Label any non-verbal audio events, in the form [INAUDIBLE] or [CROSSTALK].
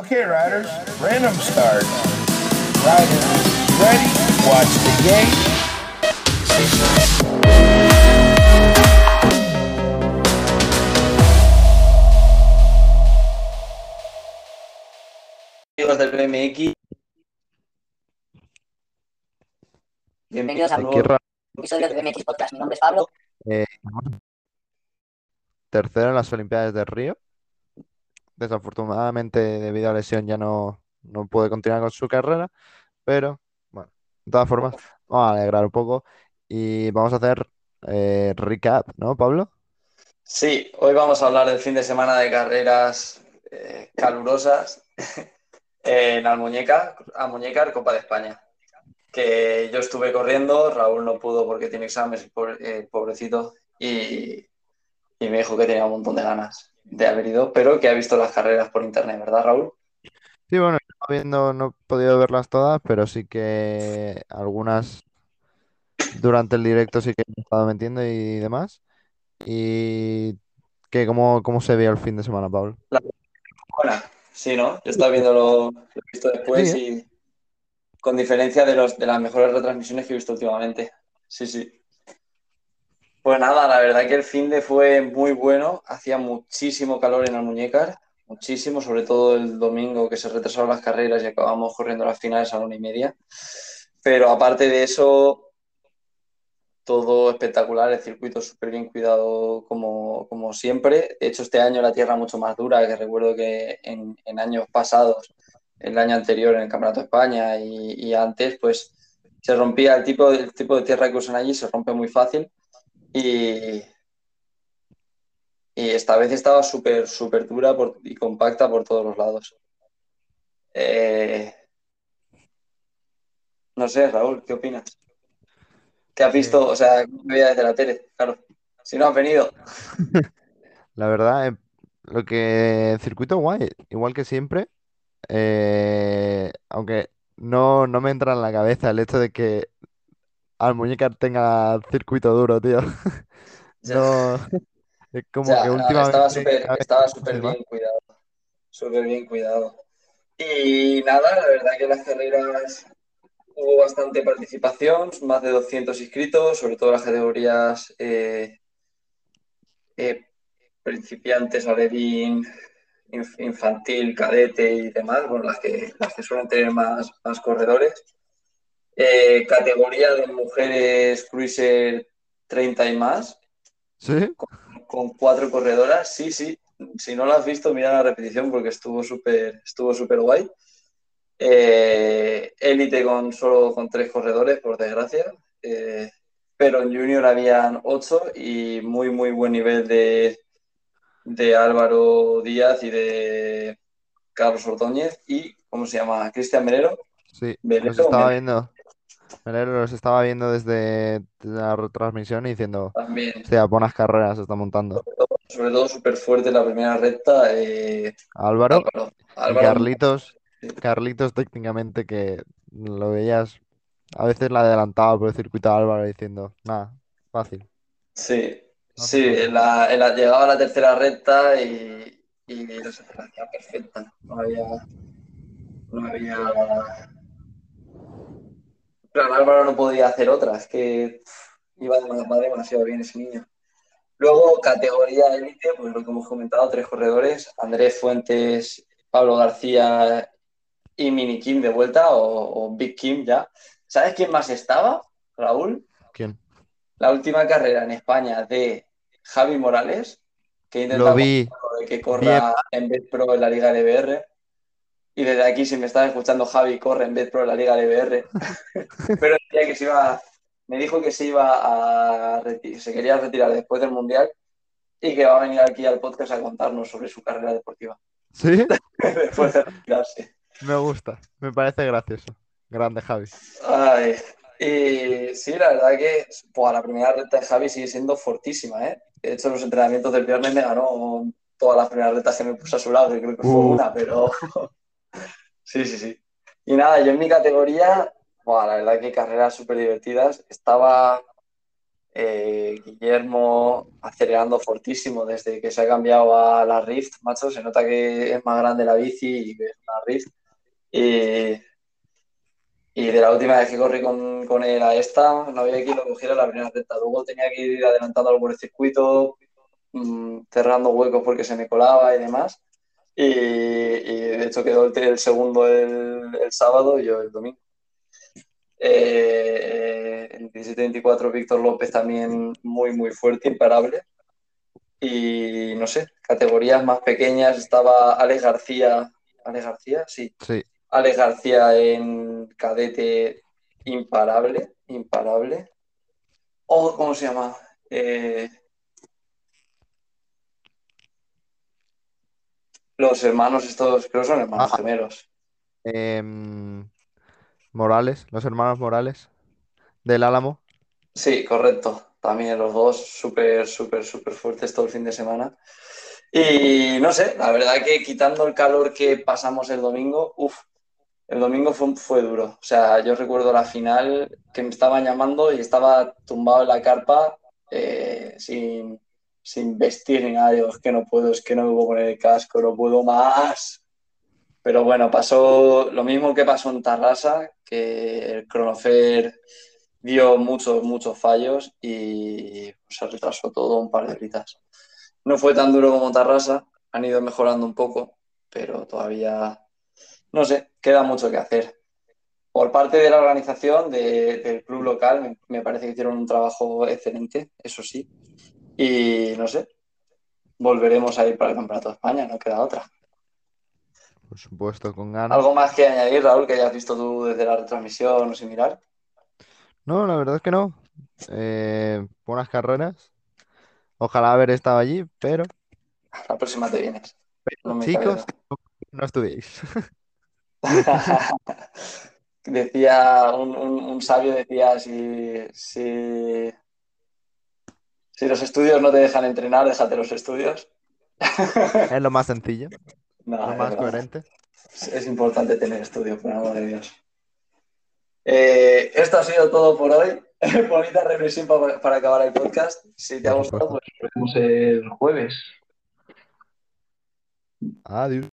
Okay, riders, random start. Riders, ready? Watch the game. amigos del BMX. Bienvenidos a un nuevo episodio de BMX Podcast. Mi nombre es Pablo. eh, tercero en las Olimpiadas de Río. Desafortunadamente, debido a lesión, ya no, no puede continuar con su carrera. Pero, bueno, de todas formas, vamos a alegrar un poco y vamos a hacer eh, recap, ¿no, Pablo? Sí, hoy vamos a hablar del fin de semana de carreras eh, calurosas [LAUGHS] en Almuñécar, Almuñécar, Copa de España. Que yo estuve corriendo, Raúl no pudo porque tiene exámenes, pobre- eh, pobrecito, y, y me dijo que tenía un montón de ganas de haber ido, pero que ha visto las carreras por internet, ¿verdad, Raúl? Sí, bueno, viendo, no he podido verlas todas, pero sí que algunas durante el directo sí que he estado metiendo y demás. ¿Y que cómo, cómo se vio el fin de semana, Pablo? Bueno, sí, ¿no? Yo estaba viendo lo, lo visto después Sí, y con diferencia de los de las mejores retransmisiones que he visto últimamente. Sí, sí. Pues nada, la verdad que el fin de fue muy bueno. Hacía muchísimo calor en Almuñécar, muchísimo, sobre todo el domingo que se retrasaron las carreras y acabamos corriendo las finales a la una y media. Pero aparte de eso, todo espectacular, el circuito súper bien cuidado como, como siempre. De hecho, este año la tierra mucho más dura, que recuerdo que en, en años pasados, el año anterior en el Campeonato España y, y antes, pues se rompía el tipo, el tipo de tierra que usan allí, se rompe muy fácil. Y, y esta vez estaba súper, súper dura por- y compacta por todos los lados. Eh, no sé, Raúl, ¿qué opinas? ¿Qué has visto? O sea, ¿cómo me veía desde la tele? Claro. Si no has venido. [LAUGHS] La verdad, eh, lo que circuito guay, igual que siempre, eh, aunque no, no me entra en la cabeza el hecho de que Almuñécar tenga circuito duro, tío. [LAUGHS] No, es [LAUGHS] como ya, que últimamente estaba súper bien cuidado. Súper bien cuidado. Y nada, la verdad que las carreras hubo bastante participación, más de 200 inscritos, sobre todo las categorías eh, eh, principiantes, alevín, inf- infantil, cadete y demás, bueno, las que, las que suelen tener más, más corredores. Eh, categoría de mujeres cruiser 30 y más, ¿Sí? con cuatro corredoras. Sí, sí. Si no lo has visto, mira la repetición porque estuvo súper estuvo súper guay. Eh, élite con solo con tres corredores, por desgracia. Eh, pero en Junior habían ocho y muy, muy buen nivel de, de Álvaro Díaz y de Carlos Ordóñez y, ¿cómo se llama? Cristian Melero. Sí, los Melero, estaba viendo. Los estaba viendo desde la retransmisión y diciendo, también. hostia, buenas carreras se está montando. Sobre todo súper fuerte la primera recta. eh, Álvaro Álvaro, Carlitos, sí. Carlitos técnicamente que lo veías, a veces la adelantaba por el circuito de Álvaro diciendo, nada, fácil, Sí, no sí, en más". la, en la- llegaba a la tercera recta y, y perfecta. No había, no había. Claro, Álvaro no podía hacer otras, que iba demasiado bien ese niño. Luego, categoría élite, pues lo que hemos comentado, tres corredores, Andrés Fuentes, Pablo García y Mini Kim de vuelta, o, o Big Kim ya. ¿Sabes quién más estaba, Raúl? ¿Quién? La última carrera en España de Javi Morales, que Lo intenta vi, convencerlo de que corra en vez pro en la Liga LBR. Y desde aquí, si me estás escuchando, Javi, corre en vez pro en la Liga LBR. [LAUGHS] Pero decía que se iba, me dijo que se iba a se quería retirar después del Mundial y que va a venir aquí al podcast a contarnos sobre su carrera deportiva ¿sí? [LAUGHS] después de retirarse. Me gusta, me parece gracioso. Grande Javi. Ay, y sí, la verdad que buah, la primera recta de Javi sigue siendo fortísima, ¿eh? De hecho, los entrenamientos del viernes me ganó todas las primeras rectas que me puse a su lado, que creo que fue Uh, una, pero sí, sí, sí. Y nada, yo en mi categoría, la verdad que carreras súper divertidas. Estaba Eh, Guillermo acelerando fortísimo desde que se ha cambiado a la Rift, macho. Se nota que es más grande la bici y que es una Rift. Y, y de la última vez que corrí con, con él a esta, no había que lo cogiera la primera recta. Luego tenía que ir adelantando algo por el circuito, mmm, cerrando huecos porque se me colaba y demás. Y, y de hecho quedó el, el segundo el, el, sábado y yo el domingo. Eh, en 17-24 Víctor López también muy, muy fuerte, imparable. Y no sé, categorías más pequeñas estaba Alex García. ¿Alex García? Sí. Sí. Alex García en cadete imparable, imparable. O, ¿cómo se llama? Eh, los hermanos estos, creo que son hermanos Ah. gemelos. Em, Morales, los hermanos Morales del Álamo. Sí, correcto. También los dos súper, súper, súper fuertes todo el fin de semana. Y no sé, la verdad que quitando el calor que pasamos el domingo, uff, el domingo fue, fue duro. O sea, yo recuerdo la final que me estaban llamando y estaba tumbado en la carpa eh, sin, ni nada. Digo, es que no puedo, es que no me puedo poner el casco, no puedo más. Pero bueno, pasó lo mismo que pasó en Tarrasa, que el Cronofer dio muchos, muchos fallos y se retrasó todo un par de horitas. No fue tan duro como Tarrasa, han ido mejorando un poco, pero todavía, no sé, queda mucho que hacer. Por parte de la organización de, del club local, me, parece que hicieron un trabajo excelente, eso sí. Y no sé, volveremos a ir para el Campeonato de España, no queda otra. Por supuesto, con ganas. ¿Algo más que añadir, Raúl, que hayas visto tú desde la retransmisión o sin mirar? No, la verdad es que no. Eh, buenas carreras. Ojalá haber estado allí, pero, La próxima te vienes. pero No chicos, no estudiéis. [LAUGHS] [LAUGHS] Decía, un, un- un sabio decía, si, si, si los estudios no te dejan entrenar, déjate los estudios. Es lo más sencillo, [LAUGHS] No, lo más verdad. coherente. Es, importante tener estudios, por amor de Dios. Eh, esto ha sido todo por hoy. [LAUGHS] Bonita reflexión para, para acabar el podcast. Si te ha gustado, pues nos vemos el jueves. Adiós.